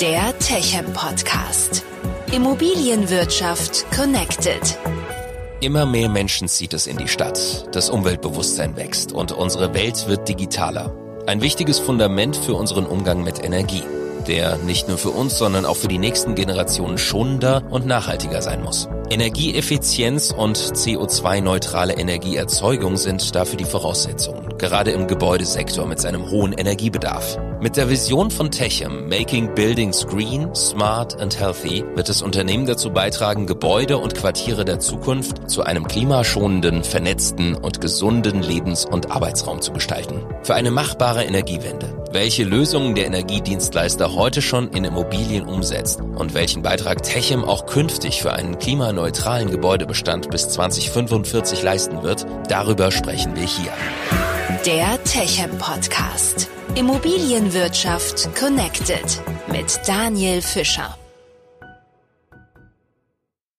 Der Techem Podcast. Immobilienwirtschaft connected. Immer mehr Menschen zieht es in die Stadt. Das Umweltbewusstsein wächst und unsere Welt wird digitaler. Ein wichtiges Fundament für unseren Umgang mit Energie, der nicht nur für uns, sondern auch für die nächsten Generationen schonender und nachhaltiger sein muss. Energieeffizienz und CO2-neutrale Energieerzeugung sind dafür die Voraussetzungen, gerade im Gebäudesektor mit seinem hohen Energiebedarf. Mit der Vision von Techem, Making Buildings Green, Smart and Healthy, wird das Unternehmen dazu beitragen, Gebäude und Quartiere der Zukunft zu einem klimaschonenden, vernetzten und gesunden Lebens- und Arbeitsraum zu gestalten. Für eine machbare Energiewende. Welche Lösungen der Energiedienstleister heute schon in Immobilien umsetzt und welchen Beitrag Techem auch künftig für einen klimaneutralen Gebäudebestand bis 2045 leisten wird, darüber sprechen wir hier. Der Techem Podcast. Immobilienwirtschaft connected mit Daniel Fischer.